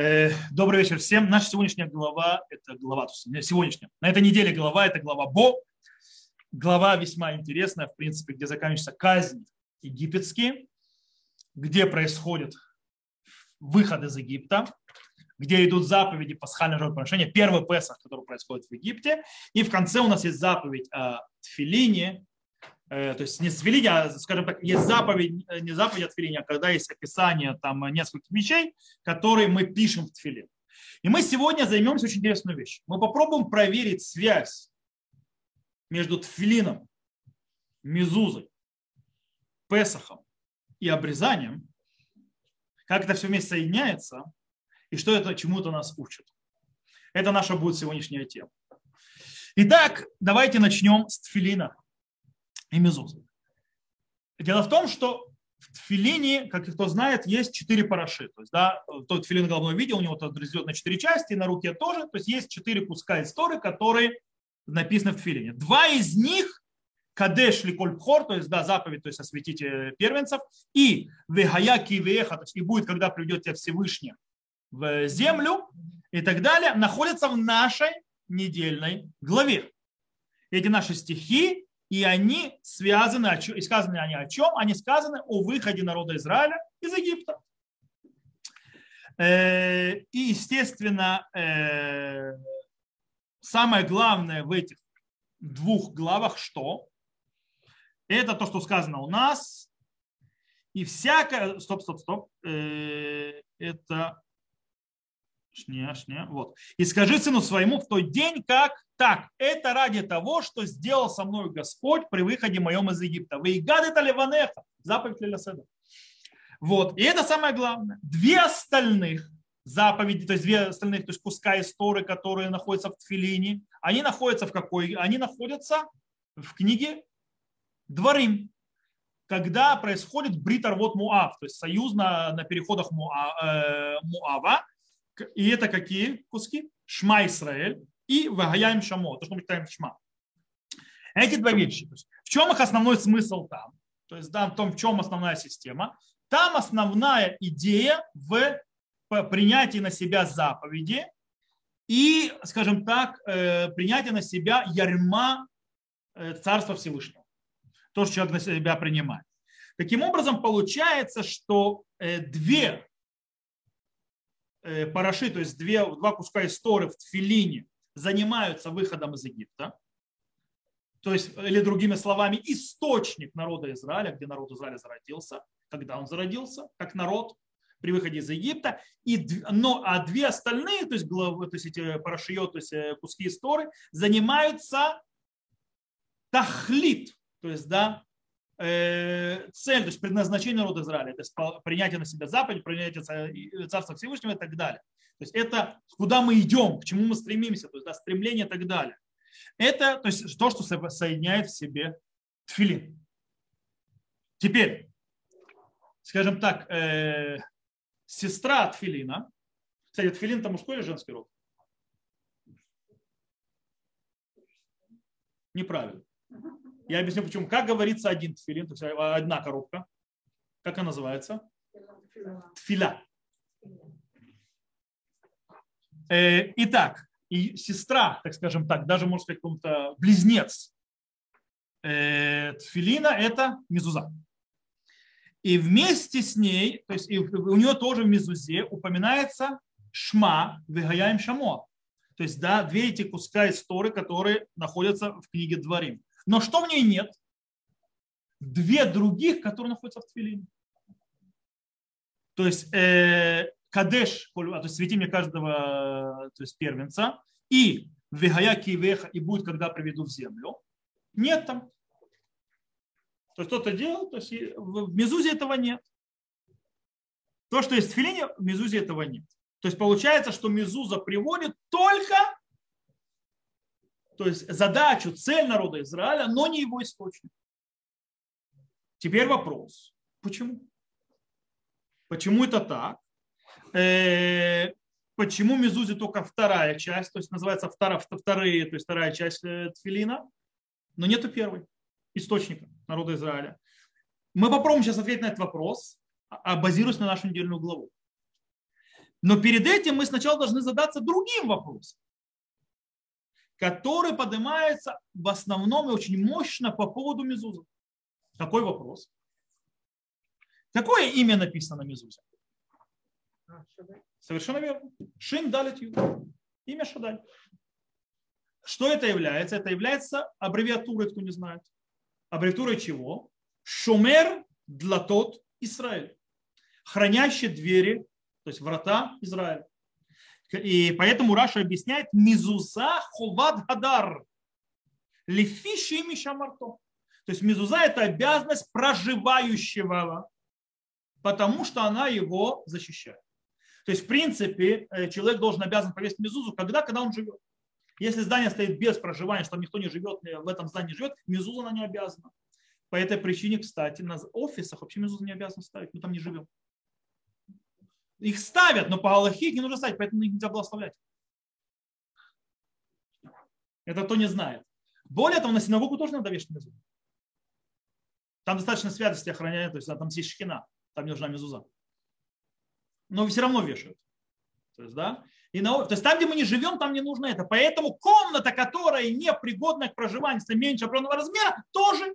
Э, добрый вечер всем. Наша сегодняшняя глава, это глава, сегодняшняя, на этой неделе глава, это глава Бо. Глава весьма интересная, в принципе, где заканчивается казнь египетские, где происходит выход из Египта, где идут заповеди пасхального жертвоприношения, первый Песах, который происходит в Египте, и в конце у нас есть заповедь о тфилине, Э, то есть не с Филини, а, скажем так, есть заповедь, э, не заповедь от Филини, а когда есть описание там нескольких вещей, которые мы пишем в Тфилин. И мы сегодня займемся очень интересной вещью. Мы попробуем проверить связь между Тфилином, Мезузой, Песахом и обрезанием, как это все вместе соединяется и что это чему-то нас учит. Это наша будет сегодняшняя тема. Итак, давайте начнем с Тфилина и мезузы. Дело в том, что в тфилине, как кто знает, есть четыре параши. То есть, да, тот тфилин головной видео, у него это разделено на четыре части, на руке тоже. То есть есть четыре куска истории, которые написаны в тфилине. Два из них Кадеш ли кольпхор, то есть да, заповедь, то есть осветите первенцев, и вегаяки веха, то есть и будет, когда приведете Всевышний в землю и так далее, находятся в нашей недельной главе. Эти наши стихи и они связаны, и сказаны они о чем? Они сказаны о выходе народа Израиля из Египта. Э, и, естественно, э, самое главное в этих двух главах что? Это то, что сказано у нас. И всякое... Стоп, стоп, стоп. Э, это... Шня, шня. Вот. И скажи сыну своему в тот день, как так, это ради того, что сделал со мной Господь при выходе моем из Египта. Вы и гады таливанеха, заповедь Лиляседа. Вот, и это самое главное. Две остальных заповеди, то есть две остальных, то есть куска истории, которые находятся в Тфилине, они находятся в какой? Они находятся в книге Дворим, когда происходит бритар вот Муав, то есть союз на, на переходах Муа, э, Муава. И это какие куски? Шма Исраэль, и Вагаяем Шамо, то, что мы читаем Шма. Эти два вещи. В чем их основной смысл там? То есть да, в том, в чем основная система. Там основная идея в принятии на себя заповеди и, скажем так, э, принятие на себя ярма э, Царства Всевышнего. То, что человек на себя принимает. Таким образом, получается, что э, две параши, то есть две, два куска истории в тфилине занимаются выходом из Египта, то есть, или другими словами, источник народа Израиля, где народ Израиля зародился, когда он зародился, как народ при выходе из Египта, и, но, а две остальные, то есть, главы, то есть эти парашио, то есть э, куски истории, занимаются тахлит, то есть, да, э, цель, то есть предназначение народа Израиля, то есть принятие на себя заповедь, принятие Царства Всевышнего и так далее. То есть это куда мы идем, к чему мы стремимся, то есть да, стремление и так далее. Это то, есть, то, что соединяет в себе тфилин. Теперь, скажем так, э, сестра тфилина, кстати, тфилин это мужской или женский род? Неправильно. Я объясню почему. Как говорится один тфилин, то есть одна коробка. Как она называется? Тфиля. Э, итак, и сестра, так скажем так, даже, можно сказать, каком-то близнец э, Тфилина – это Мезуза. И вместе с ней, то есть у нее тоже в Мезузе упоминается Шма, Вегаяем Шамо. То есть, да, две эти куска истории, которые находятся в книге Дворим. Но что в ней нет? Две других, которые находятся в Тфилине. То есть, э, Кадеш, то есть свети мне каждого то есть первенца, и Вегаяки Веха, и будет, когда приведу в землю. Нет там. То есть кто-то делал, то есть в Мезузе этого нет. То, что есть в Филине, в Мезузе этого нет. То есть получается, что Мезуза приводит только то есть задачу, цель народа Израиля, но не его источник. Теперь вопрос. Почему? Почему это так? Э, почему Мезузи только вторая часть, то есть называется вторая, вторые, то есть вторая часть э, Тфилина, но нету первой источника народа Израиля. Мы попробуем сейчас ответить на этот вопрос, а базируясь на нашу недельную главу. Но перед этим мы сначала должны задаться другим вопросом, который поднимается в основном и очень мощно по поводу Мезуза. Какой вопрос? Какое имя написано на Мезузе? Совершенно верно. Шин Далит Ю. Имя Шадаль. Что это является? Это является аббревиатурой, кто не знает. Аббревиатурой чего? Шумер для тот Израиль. Хранящий двери, то есть врата Израиля. И поэтому Раша объясняет Мизуза Ховат Хадар. Лефиши Мишамарто. То есть Мизуза это обязанность проживающего, потому что она его защищает. То есть, в принципе, э, человек должен обязан повесить мезузу, когда, когда он живет. Если здание стоит без проживания, что никто не живет, э, в этом здании живет, мезуза она не обязана. По этой причине, кстати, на офисах вообще мезузу не обязаны ставить, мы там не живем. Их ставят, но по Аллахе их не нужно ставить, поэтому их нельзя благословлять. Это кто не знает. Более того, на синагогу тоже надо вешать мезузу. Там достаточно святости охраняют, то есть там есть шхина, там не нужна мезуза но все равно вешают. То есть, да? И на, то есть там, где мы не живем, там не нужно это. Поэтому комната, которая не пригодна к проживанию, если меньше определенного размера, тоже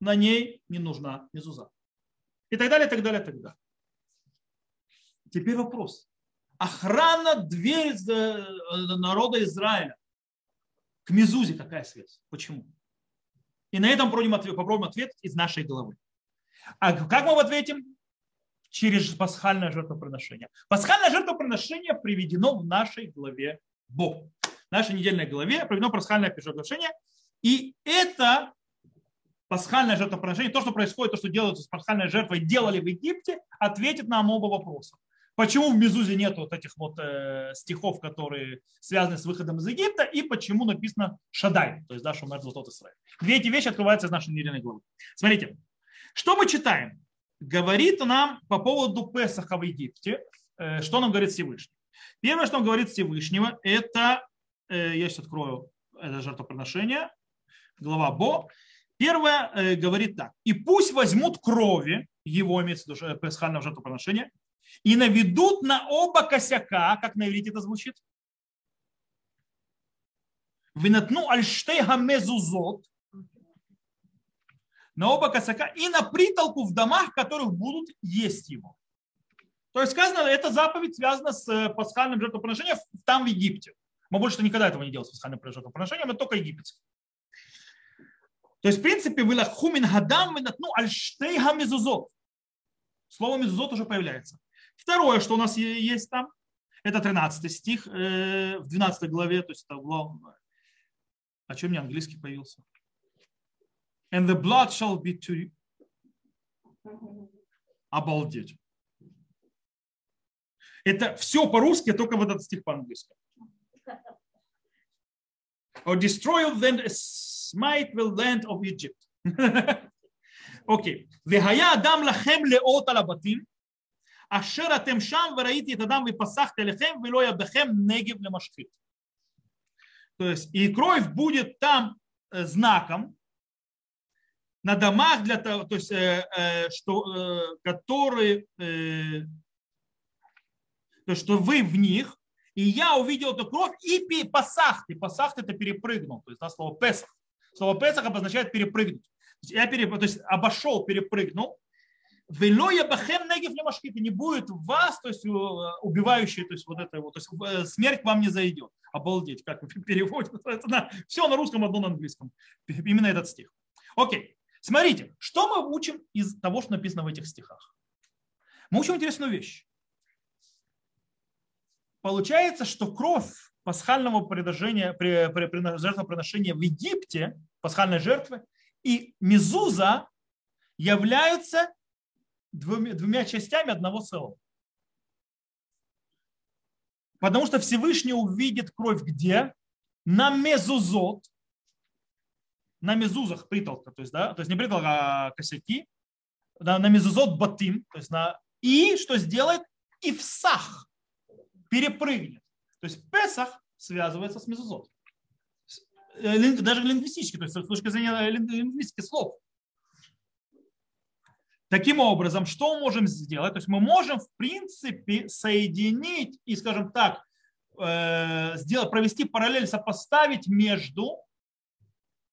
на ней не нужна мезуза. И так далее, и так далее, и так далее. Теперь вопрос. Охрана двери э, народа Израиля к Мезузе какая связь? Почему? И на этом попробуем ответить из нашей головы. А как мы ответим? через пасхальное жертвоприношение. Пасхальное жертвоприношение приведено в нашей главе Бог. В нашей недельной главе приведено пасхальное жертвоприношение. И это пасхальное жертвоприношение, то, что происходит, то, что делается с пасхальной жертвой, делали в Египте, ответит на оба вопроса. Почему в Мезузе нет вот этих вот э, стихов, которые связаны с выходом из Египта, и почему написано Шадай, то есть да, Шумер Золотот Исраиль. Две эти вещи открываются из нашей недельной главы. Смотрите, что мы читаем? говорит нам по поводу Песаха в Египте, э, что нам говорит Всевышний. Первое, что он говорит Всевышнего, это, э, я сейчас открою это жертвоприношение, глава Бо. Первое э, говорит так. «И пусть возьмут крови, его имеется в виду пасхального жертвоприношения, и наведут на оба косяка, как на иврите это звучит, винатну альштей хамезузот, на оба косяка и на притолку в домах, в которых будут есть его. То есть сказано, эта заповедь связана с э, пасхальным жертвоприношением там в Египте. Мы больше никогда этого не делаем с пасхальным жертвоприношением, это только египетское. То есть, в принципе, вы хумин гадам ну альштей хамезузот. Слово мезузот уже появляется. Второе, что у нас есть там, это 13 стих э, в 12 главе, то есть это главное. О а чем мне английский появился? And the blood shall be to you. Обалдеть. Это все по-русски, а только вот этот стих по-английски. Or destroy then a smite the land of Egypt. Окей. Вегая адам лахем леот алабатим. Ашер атем шам это тадам вы пасах телехем вело ябдахем негив лемашхит. То есть и кровь будет там э, знаком на домах для того, то есть, э, э, что, которые, то есть, что вы в них, и я увидел эту кровь и пасах, и пасах это перепрыгнул, то есть да, слово песах. Слово песах обозначает перепрыгнуть. Я переп... то есть обошел, перепрыгнул, Вело я бахем негив не не будет вас, то есть убивающий, то есть вот это вот, то есть смерть к вам не зайдет. Обалдеть, как переводит. Все на русском, одно на английском. Именно этот стих. Окей. Смотрите, что мы учим из того, что написано в этих стихах? Мы учим интересную вещь. Получается, что кровь пасхального предложения, жертвоприношения в Египте, пасхальной жертвы, и мезуза являются двумя, двумя частями одного целого. Потому что Всевышний увидит кровь где? На мезузот, на мезузах притолка, то есть, да, то есть не притолка, а косяки, да, на мезузот батим, то есть на и что сделает? И в сах перепрыгнет. То есть Песах связывается с мезузот. Даже лингвистически, то есть с точки зрения лингвистики слов. Таким образом, что мы можем сделать? То есть мы можем, в принципе, соединить и, скажем так, э, сделать, провести параллель, сопоставить между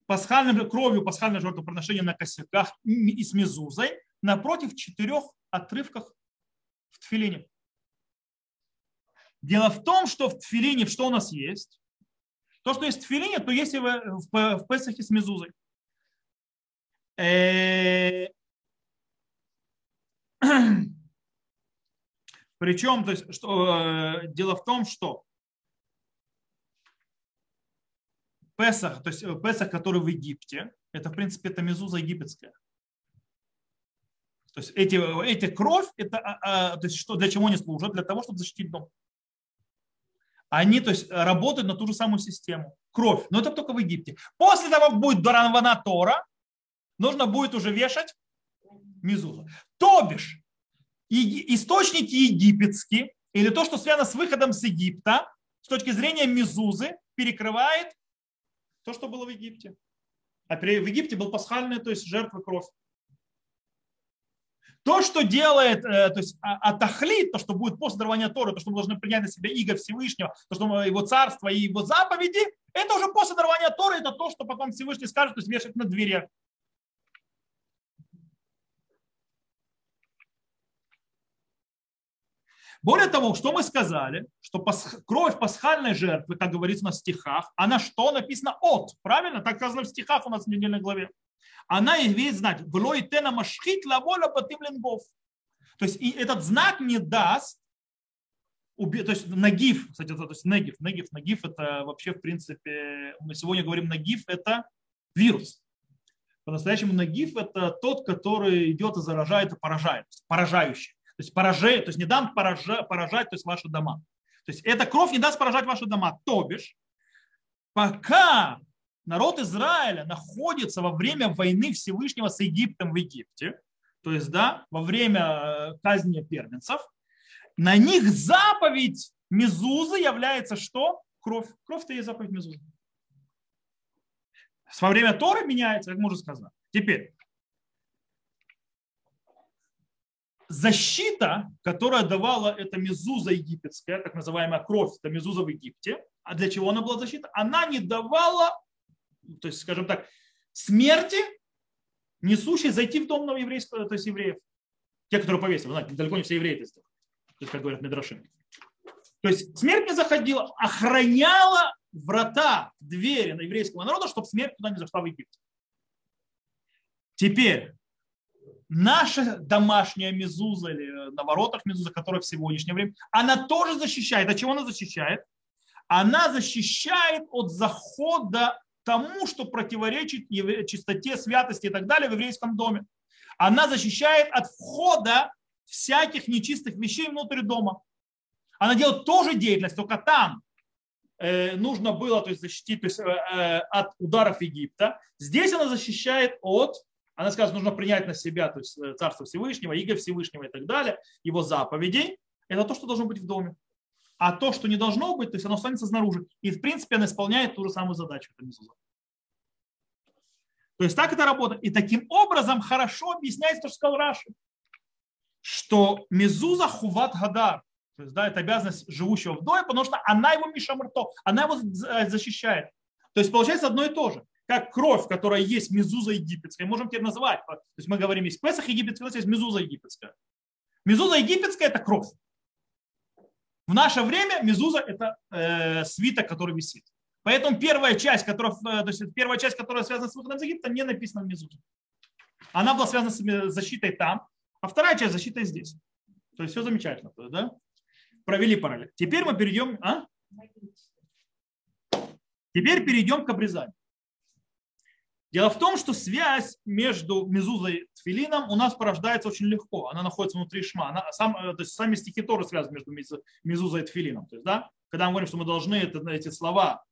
пасхальным, кровью пасхального жертвоприношения на косяках и с мезузой напротив четырех отрывках в тфилине. Дело в том, что в тфилине что у нас есть? То, что есть в тфилине, то есть и в, в, в Песахе с мезузой. Э, Причем, то есть, что, э, дело в том, что Песах, то есть э, Песах, который в Египте, это, в принципе, это мезуза египетская. То есть эти, эти кровь, это, а, а, то есть что, для чего они служат? Для того, чтобы защитить дом. Они то есть, работают на ту же самую систему. Кровь. Но это только в Египте. После того, как будет Доранвана Тора, нужно будет уже вешать мезузу. То бишь, источники египетские, или то, что связано с выходом с Египта, с точки зрения мезузы, перекрывает то, что было в Египте. А в Египте был пасхальный, то есть жертва кровь. То, что делает, э, то есть а, атахлит, то, что будет после дарования Торы, то, что мы должны принять на себя иго Всевышнего, то, что его царство и его заповеди, это уже после дарования Торы, это то, что потом Всевышний скажет, то есть вешать на дверях. Более того, что мы сказали, что кровь пасхальной жертвы, как говорится на стихах, она что написано от, правильно? Так сказано в стихах у нас в недельной главе. Она имеет знать, влой тена машхит лаволя батим ленгов. То есть и этот знак не даст, то есть нагиф, кстати, то есть негив, негив, нагиф это вообще в принципе, мы сегодня говорим нагиф это вирус. По-настоящему нагиф это тот, который идет и заражает и поражает, поражающий. То есть, поражает, то есть не дам поражать, поражать то есть ваши дома. То есть эта кровь не даст поражать ваши дома. То бишь, пока народ Израиля находится во время войны Всевышнего с Египтом в Египте, то есть, да, во время э, казни первенцев, на них заповедь Мезузы является что? Кровь. Кровь-то есть заповедь Мезузы. Во время Торы меняется, как мы уже сказали. Теперь, защита, которая давала эта мезуза египетская, так называемая кровь, это мезуза в Египте, а для чего она была защита? Она не давала, то есть, скажем так, смерти, несущей зайти в дом на еврейского, то есть евреев. Те, которые повесили, знаете, далеко не все евреи это сделали, то есть, как говорят Медрашим. То есть смерть не заходила, охраняла врата, двери на еврейского народа, чтобы смерть туда не зашла в Египет. Теперь, наша домашняя мезуза или на воротах мезуза, которая в сегодняшнее время, она тоже защищает. От чего она защищает? Она защищает от захода тому, что противоречит чистоте, святости и так далее в еврейском доме. Она защищает от входа всяких нечистых вещей внутрь дома. Она делает тоже деятельность, только там э, нужно было то есть, защитить то есть, э, э, от ударов Египта. Здесь она защищает от она скажет, нужно принять на себя то есть э, Царство Всевышнего, Иго Всевышнего и так далее, его заповедей. Это то, что должно быть в доме. А то, что не должно быть, то есть оно останется снаружи. И в принципе она исполняет ту же самую задачу. То есть так это работает. И таким образом хорошо объясняется то, что сказал Раши, что мезуза хуват гадар, то есть, да, это обязанность живущего в доме, потому что она его мишамрто, она его защищает. То есть получается одно и то же как кровь, которая есть мезуза египетская, можем теперь назвать. То есть мы говорим, есть Песах египетский, у нас есть мезуза египетская. Мезуза египетская – это кровь. В наше время мезуза – это э, свиток, который висит. Поэтому первая часть, которая, э, то есть первая часть, которая связана с выходом из Египта, не написана в мезузе. Она была связана с защитой там, а вторая часть – защитой здесь. То есть все замечательно. Да? Провели параллель. Теперь мы перейдем... А? Теперь перейдем к обрезанию. Дело в том, что связь между мезузой и тфилином у нас порождается очень легко. Она находится внутри шма. Она, сам, э, то есть сами стихи тоже связаны между мезузой и тфилином. То есть, да, когда мы говорим, что мы должны это, эти слова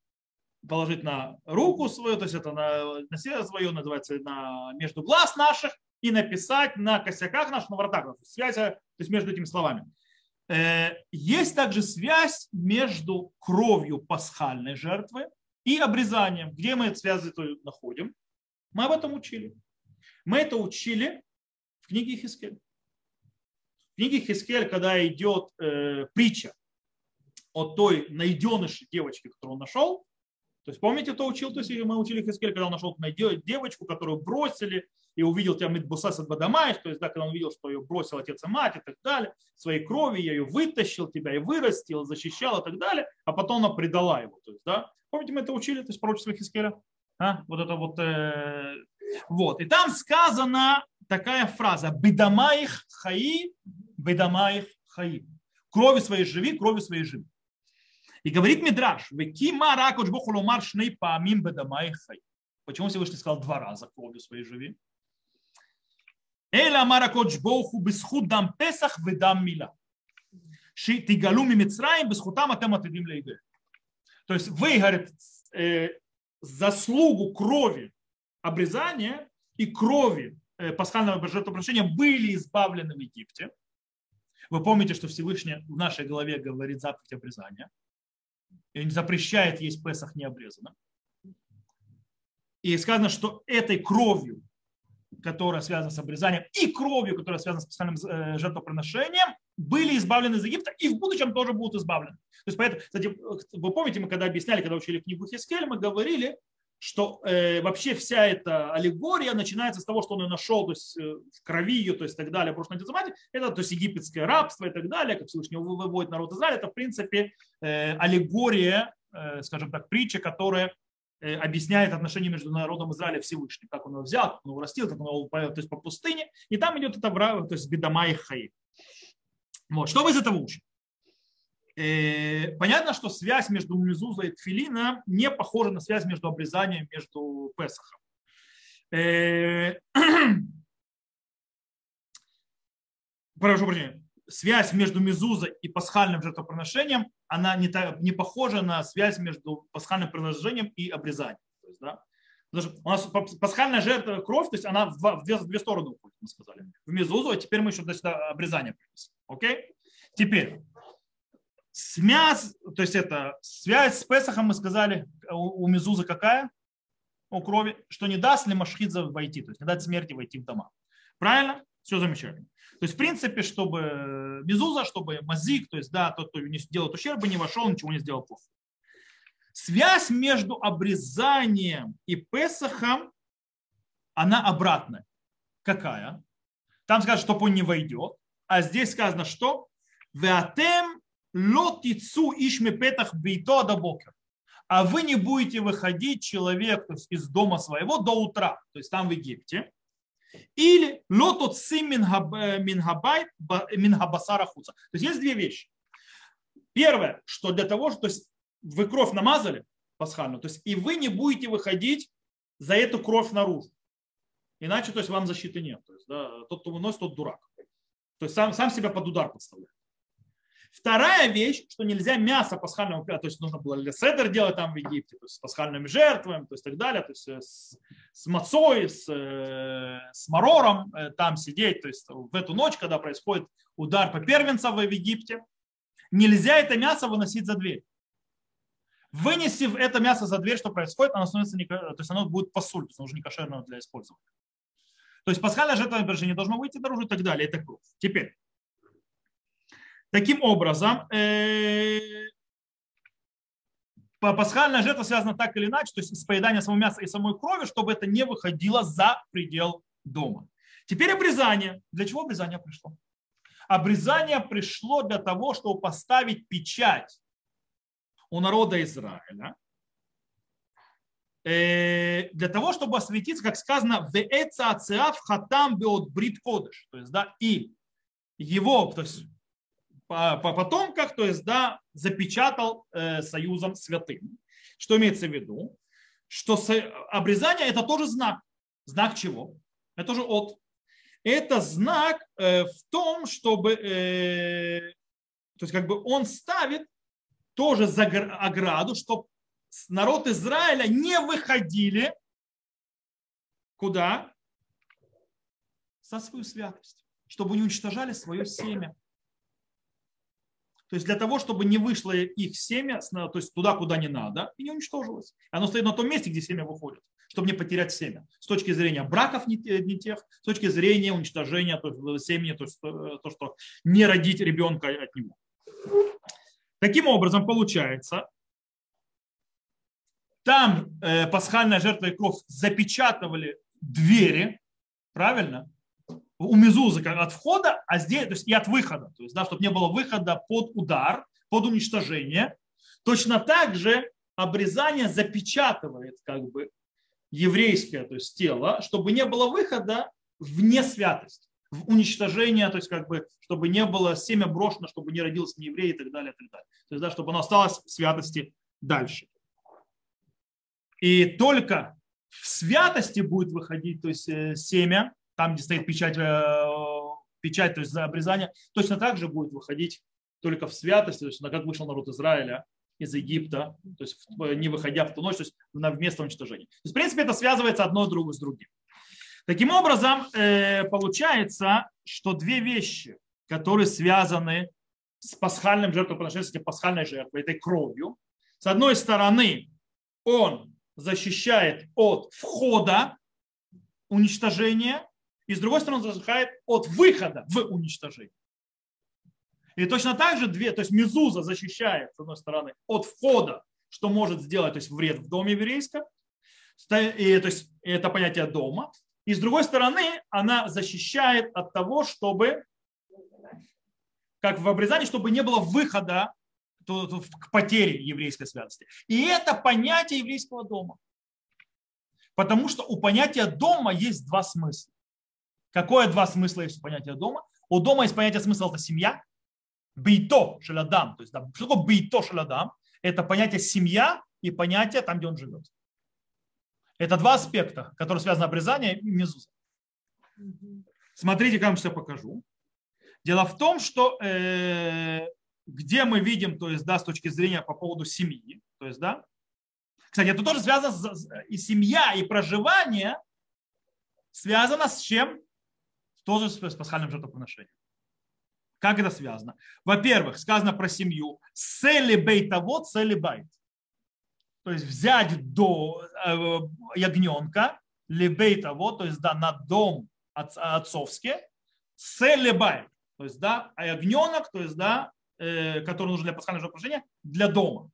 положить на руку свою, то есть это на, на сердце свое, называется, на, между глаз наших, и написать на косяках наших, на вратах. Связь то есть между этими словами. Э, есть также связь между кровью пасхальной жертвы и обрезанием. Где мы эту связь находим? Мы об этом учили. Мы это учили В книге Хискель. В книге Хискель, когда идет э, притча о той найденышей девочке, которую он нашел, то есть помните, кто учил, то есть мы учили Хискель, когда он нашел девочку, которую бросили, и увидел тебя Мидбусас от Бадамаев, то есть, да, когда он увидел, что ее бросил отец и мать и так далее, своей крови я ее вытащил, тебя и вырастил, защищал и так далее, а потом она предала его. То есть, да, помните, мы это учили, то есть пророчество Хискеля? А? Вот это вот, э, вот. И там сказана такая фраза «Бедамаих хаи, бедамаих хаи». Крови своей живи, крови своей живи. И говорит Мидраш, «Векима ракоч боху ломар шней паамим бедамаих хаи». Почему Всевышний сказал два раза кровью своей живи? Эля амара коч боху бисхуд дам песах ведам мила. Тигалу мимицраим бисхутам атем атедим лейде. То есть вы, говорит, э, заслугу крови обрезания и крови э, пасхального жертвоприношения были избавлены в Египте. Вы помните, что Всевышний в нашей голове говорит заповедь обрезания. И запрещает есть Песах необрезанным. И сказано, что этой кровью которая связана с обрезанием, и кровью, которая связана с специальным э, жертвоприношением, были избавлены из Египта и в будущем тоже будут избавлены. То есть, поэтому, кстати, вы помните, мы когда объясняли, когда учили книгу Хискель, мы говорили, что э, вообще вся эта аллегория начинается с того, что он ее нашел, то есть э, в крови ее, то есть так далее, в прошлом Антизамате, это то есть египетское рабство и так далее, как Всевышний выводит народ Израиля, это в принципе э, аллегория, э, скажем так, притча, которая Э, объясняет отношения между народом Израиля и Всевышним, как он его взял, как он его растил, как он его то есть по пустыне, и там идет это то есть бедома хаи. Вот. Что мы из этого учим? Э, понятно, что связь между Мезуза и Тфилина не похожа на связь между обрезанием между Песахом. Э, прошу прощения связь между Мезузой и пасхальным жертвоприношением, она не, та, не похожа на связь между пасхальным приношением и обрезанием. То есть, да? У нас пасхальная жертва, кровь, то есть она в, две, в две стороны уходит, мы сказали. В Мезузу, а теперь мы еще до сюда обрезание принесли. Окей? Теперь, смяс, то есть это связь с Песахом, мы сказали, у, у Мезузы какая? У крови, что не даст ли Машхидзе войти, то есть не дать смерти войти в дома. Правильно? Все замечательно. То есть, в принципе, чтобы Безуза, чтобы Мазик, то есть, да, тот, кто не делает ущерба, не вошел, ничего не сделал плохо. Связь между обрезанием и Песахом, она обратная. Какая? Там сказано, что он не войдет. А здесь сказано, что «Веатем лотицу ишме петах бейто до бокер». А вы не будете выходить человек из дома своего до утра, то есть там в Египте, или лотот сим минхабай минхабасара хуца. То есть есть две вещи. Первое, что для того, что то есть вы кровь намазали пасхальную, то есть и вы не будете выходить за эту кровь наружу. Иначе то есть вам защиты нет. То есть, да, тот, кто выносит, тот дурак. То есть сам, сам себя под удар подставляет. Вторая вещь, что нельзя мясо пасхального, то есть нужно было седер делать там в Египте, то есть с пасхальными жертвами, то есть так далее, то есть э, с, с мацой, с, э, с марором э, там сидеть, то есть в эту ночь, когда происходит удар по первенцам в Египте, нельзя это мясо выносить за дверь. Вынеси это мясо за дверь, что происходит, оно становится не, то есть оно будет есть оно уже не кошерное для использования. То есть пасхальная жертва, например, не должно выйти наружу и так далее. Это кровь. Теперь, Таким образом, э, пасхальная жертва связана так или иначе, то есть с поеданием самого мяса и самой крови, чтобы это не выходило за предел дома. Теперь обрезание. Для чего обрезание пришло? Обрезание пришло для того, чтобы поставить печать у народа Израиля, э, для того, чтобы осветиться, как сказано, в хатам беот брит кодыш, то есть, да, и его, то есть по, по потомках, то есть, да, запечатал э, союзом святым. Что имеется в виду? Что со, обрезание это тоже знак. Знак чего? Это тоже от. Это знак э, в том, чтобы, э, то есть как бы он ставит тоже за ограду, чтобы народ Израиля не выходили куда? За свою святость, чтобы не уничтожали свое семя. то есть для того, чтобы не вышло их семя, то есть туда, куда не надо, и не уничтожилось. Оно стоит на том месте, где семя выходит, чтобы не потерять семя. С точки зрения браков не, не тех, с точки зрения уничтожения то есть, семени, то есть то, что не родить ребенка от него. Таким образом, получается, там э, пасхальная жертва и кровь запечатывали двери, правильно? У Мезузы от входа, а здесь, то есть и от выхода, то есть, да, чтобы не было выхода под удар, под уничтожение. Точно так же обрезание запечатывает как бы еврейское, то есть тело, чтобы не было выхода вне святости, в уничтожение, то есть как бы, чтобы не было семя брошено, чтобы не родился не еврей и так далее, и так далее. То есть, да, чтобы оно осталось в святости дальше. И только в святости будет выходить, то есть э, семя, там, где стоит печать, э, печать, то есть за обрезание, точно так же будет выходить только в святости, то есть как вышел народ Израиля из Египта, то есть не выходя в ту ночь, то есть на место уничтожения. То есть, в принципе, это связывается одно с другим. Таким образом, э, получается, что две вещи, которые связаны с пасхальным жертвоприношением, пасхальной жертвой, этой кровью, с одной стороны, он защищает от входа уничтожения, и с другой стороны защищает от выхода в уничтожение. И точно так же две, то есть мезуза защищает, с одной стороны, от входа, что может сделать, то есть вред в доме еврейском, и, то есть это понятие дома, и с другой стороны она защищает от того, чтобы, как в обрезании, чтобы не было выхода к потере еврейской святости. И это понятие еврейского дома. Потому что у понятия дома есть два смысла. Какое два смысла есть у понятия дома? У дома есть понятие смысла – это семья. Бейто шелядам. То есть, да, что такое бейто шелядам? Это понятие семья и понятие там, где он живет. Это два аспекта, которые связаны с обрезанием и мезуза. Смотрите, как вам все покажу. Дело в том, что э, где мы видим, то есть, да, с точки зрения по поводу семьи, то есть, да, кстати, это тоже связано с, и семья, и проживание связано с чем? Тоже с пасхальным жертвоприношением. Как это связано? Во-первых, сказано про семью. שה לבית אבות, שה לבית. То есть взять до э, ягненка, לבית אבות, то есть да, на дом отцовский, שה לבית. То есть да, а ягненок, то есть да, Э, который нужен для пасхального жертвоприношения, для дома.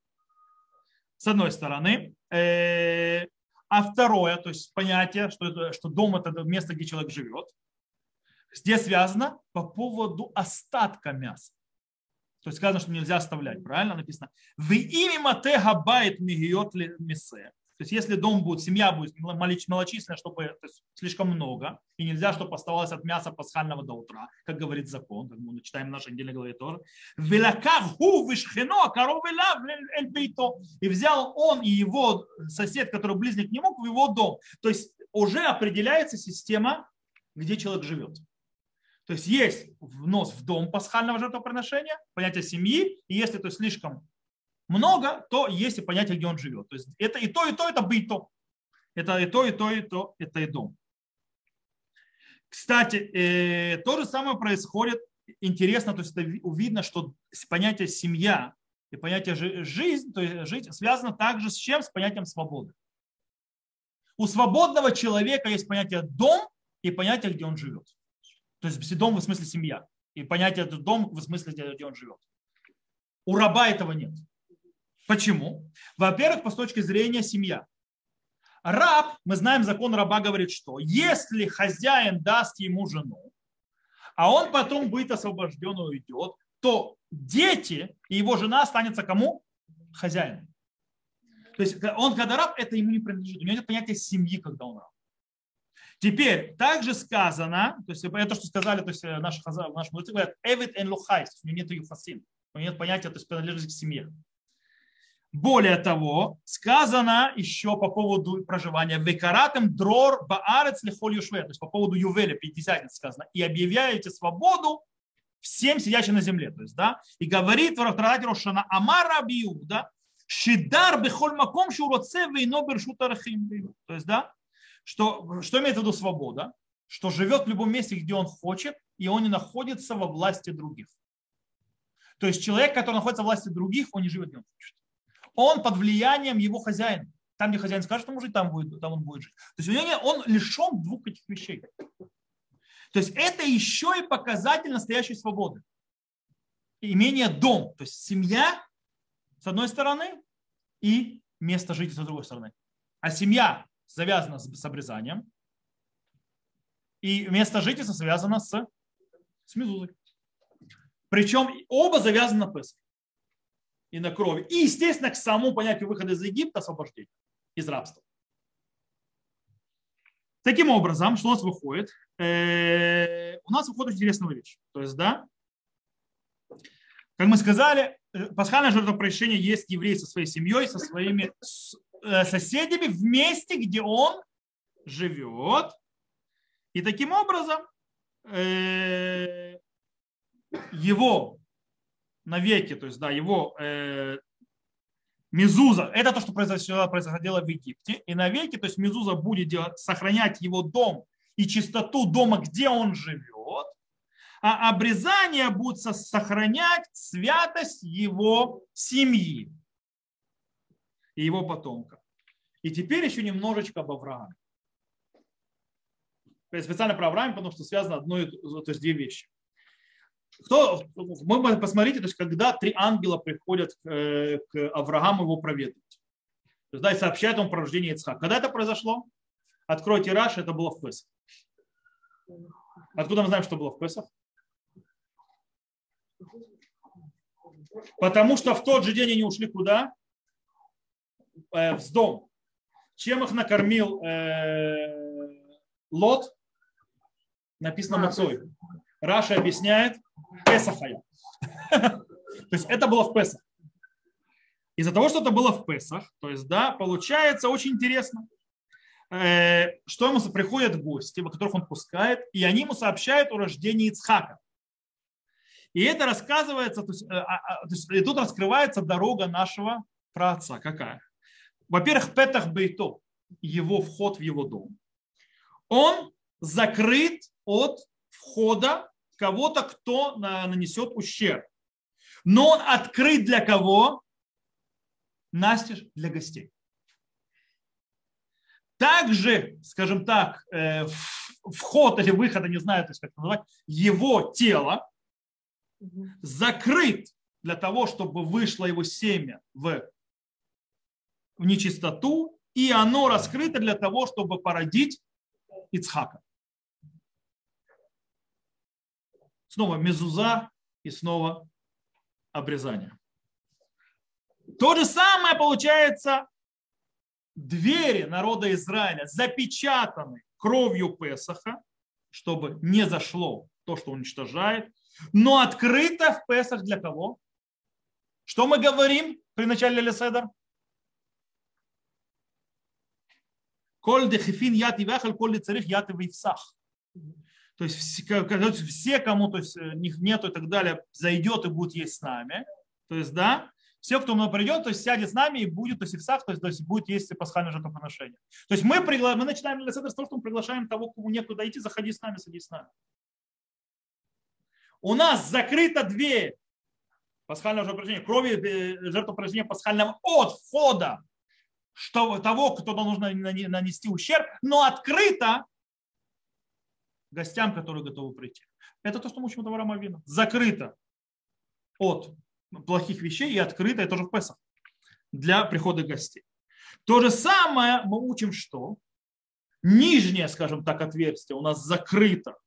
С одной стороны. Э, а второе, то есть понятие, что, это, что дом это место, где человек живет. Здесь связано по поводу остатка мяса. То есть сказано, что нельзя оставлять, правильно написано? В имя Матега байт мигиот мисе. То есть если дом будет, семья будет малочисленная, чтобы то есть, слишком много, и нельзя, чтобы оставалось от мяса пасхального до утра, как говорит закон, как мы читаем в нашей недельной главе Тора. И взял он и его сосед, который близник не мог, в его дом. То есть уже определяется система, где человек живет. То есть есть внос в дом пасхального жертвоприношения, понятие семьи, и если то слишком много, то есть и понятие, где он живет. То есть это и то, и то, это быто. Это и то, и то, и то, это и дом. Кстати, э, то же самое происходит, интересно, то есть это видно, что понятие семья и понятие жизнь, то есть жить связано также с чем? С понятием свободы. У свободного человека есть понятие дом и понятие, где он живет. То есть дом в смысле семья. И понятие дом в смысле, где он живет. У раба этого нет. Почему? Во-первых, по точке зрения семья. Раб, мы знаем, закон раба говорит, что если хозяин даст ему жену, а он потом будет освобожден и уйдет, то дети и его жена останется кому? Хозяину. То есть он, когда раб, это ему не принадлежит. У него нет понятия семьи, когда он раб. Теперь, также сказано, то есть это, что сказали, то есть наши, наши мудрецы говорят, эвит эн лухайс, у него нет юфасин, у него нет понятия, то есть принадлежит к семье. Более того, сказано еще по поводу проживания «Векаратем дрор баарец лихоль юшве», то есть по поводу Ювеля, Пятидесятницы сказано, «И объявляете свободу всем сидящим на земле». То есть, да, и говорит в Ратарате Рошана Амара да, «Шидар бехоль маком шуроце вейно бершут арахим». То есть, да, что, что имеет в виду свобода? Что живет в любом месте, где он хочет, и он не находится во власти других. То есть человек, который находится в власти других, он не живет, где он хочет. Он под влиянием его хозяина. Там, где хозяин скажет ему жить, там, будет, там он будет жить. То есть у него он лишен двух этих вещей. То есть это еще и показатель настоящей свободы. Имение дом, то есть семья с одной стороны и место жительства с другой стороны. А семья завязана с обрезанием, и место жительства связано с, с мезузой. Причем оба завязаны на Песах и на крови. И, естественно, к самому понятию выхода из Египта освобождения, из рабства. Таким образом, что у нас выходит? Э, у нас выходит интересная вещь. То есть, да, как мы сказали, э, пасхальное жертвоприношение есть еврей со своей семьей, со своими соседями в месте, где он живет. И таким образом его навеки, то есть да, его Мезуза, это то, что происходило в Египте. И навеки, то есть Мезуза будет делать, сохранять его дом и чистоту дома, где он живет. А обрезание будет сохранять святость его семьи и его потомка. И теперь еще немножечко об Аврааме. Специально про Авраама, потому что связано одно, то есть две вещи. Кто, мы посмотрите, то есть, когда три ангела приходят к, э, Аврааму его проведать. То есть, да, и сообщают ему про рождение Ицхака. Когда это произошло? Откройте Раш, это было в Песах. Откуда мы знаем, что было в Песах? Потому что в тот же день они ушли куда? Э, в дом. Чем их накормил э, Лот? Написано Мацой. Раша объясняет Песахая. То есть это было в Песах. Из-за того, что это было в Песах, то есть, да, получается очень интересно, э, что ему приходят гости, которых он пускает, и они ему сообщают о рождении Ицхака. И это рассказывается, то есть, а, а, то есть, и тут раскрывается дорога нашего праотца. Какая? Во-первых, Петах Бейто, его вход в его дом, он закрыт от входа кого-то, кто нанесет ущерб. Но он открыт для кого? Настежь для гостей. Также, скажем так, э, вход или выход, не знаю, как называть, его тело закрыт для того, чтобы вышло его семя в, в нечистоту, и оно раскрыто для того, чтобы породить Ицхака. снова мезуза и снова обрезание. То же самое получается двери народа Израиля запечатаны кровью Песаха, чтобы не зашло то, что уничтожает, но открыто в Песах для кого? Что мы говорим при начале Леседер? Коль дехифин яти вяхаль, коль царих яти вейфсах. То есть все, кому то есть, э, них нету и так далее, зайдет и будет есть с нами. То есть, да, все, кто мы придет, то есть сядет с нами и будет, то есть в сах, то есть, то есть будет есть пасхальное жертвоприношение. То есть мы, пригла... мы начинаем с того, что мы приглашаем того, кому некуда идти, заходи с нами, садись с нами. У нас закрыта дверь пасхального жертвоприношения, крови э, жертвоприношения пасхального от входа что, того, кто нужно нанести ущерб, но открыто гостям, которые готовы прийти. Это то, что мы учим от Авраама Вина. Закрыто от плохих вещей и открыто, это тоже в Песах, для прихода гостей. То же самое мы учим, что нижнее, скажем так, отверстие у нас закрыто,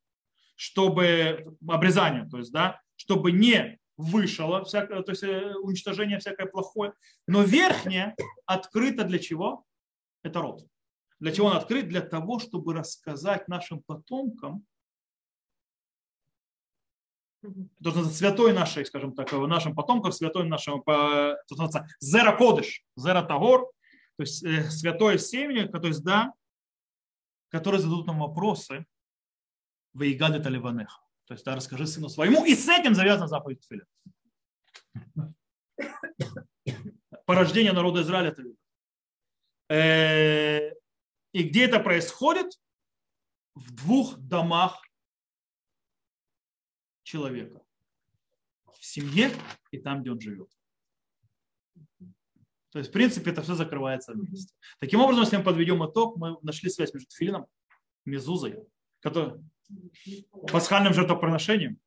чтобы обрезание, то есть, да, чтобы не вышло всякое, то есть э, уничтожение всякое плохое, но верхнее открыто для чего? Это рот. Для чего он открыт? Для того, чтобы рассказать нашим потомкам, то святой нашей, скажем так, нашим потомкам, святой нашим, зера кодыш, зера тагор, то есть э, святое семя, то есть, да, которые зададут нам вопросы, Ваигады Таливанеха. То есть, да, расскажи сыну своему, и с этим завязана заповедь Тфиля. Порождение народа Израиля э, и где это происходит? В двух домах человека. семье и там, где он живет. То есть, в принципе, это все закрывается вместе. Таким образом, если мы подведем итог, мы нашли связь между филином, мезузой, который, пасхальным жертвоприношением,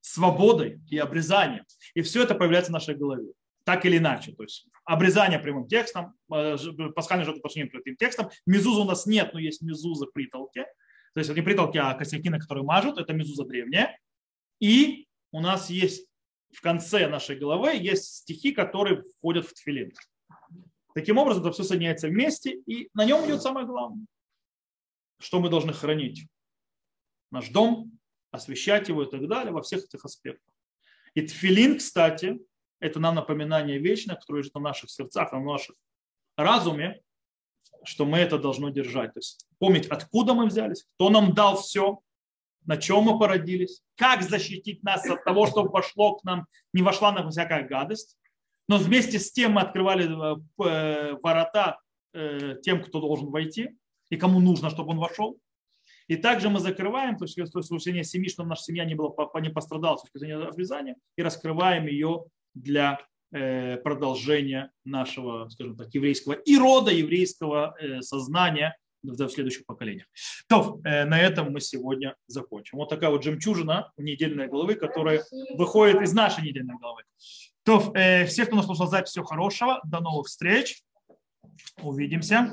свободой и обрезанием. И все это появляется в нашей голове. Так или иначе. То есть обрезание прямым текстом, э, пасхальное жертвоприношение прямым текстом. Мезуза у нас нет, но есть мезуза притолки. То есть не притолки, а косяки, на которые мажут. Это мезуза древняя. И у нас есть в конце нашей головы есть стихи, которые входят в тфилин. Таким образом, это все соединяется вместе, и на нем идет самое главное. Что мы должны хранить? Наш дом, освещать его и так далее, во всех этих аспектах. И тфилин, кстати, это нам напоминание вечное, которое лежит на наших сердцах, на наших разуме, что мы это должны держать. То есть помнить, откуда мы взялись, кто нам дал все, на чем мы породились, как защитить нас от того, чтобы вошло к нам, не вошла нам всякая гадость. Но вместе с тем мы открывали э, э, ворота э, тем, кто должен войти и кому нужно, чтобы он вошел. И также мы закрываем, то есть с точки зрения семьи, чтобы наша семья не, была, не пострадала с точки зрения обрезания, и раскрываем ее для продолжения нашего, скажем так, еврейского и рода еврейского сознания в следующих поколениях. То, на этом мы сегодня закончим. Вот такая вот жемчужина недельной головы, которая выходит из нашей недельной головы. То, всех, кто нас слушал запись, всего хорошего. До новых встреч. Увидимся.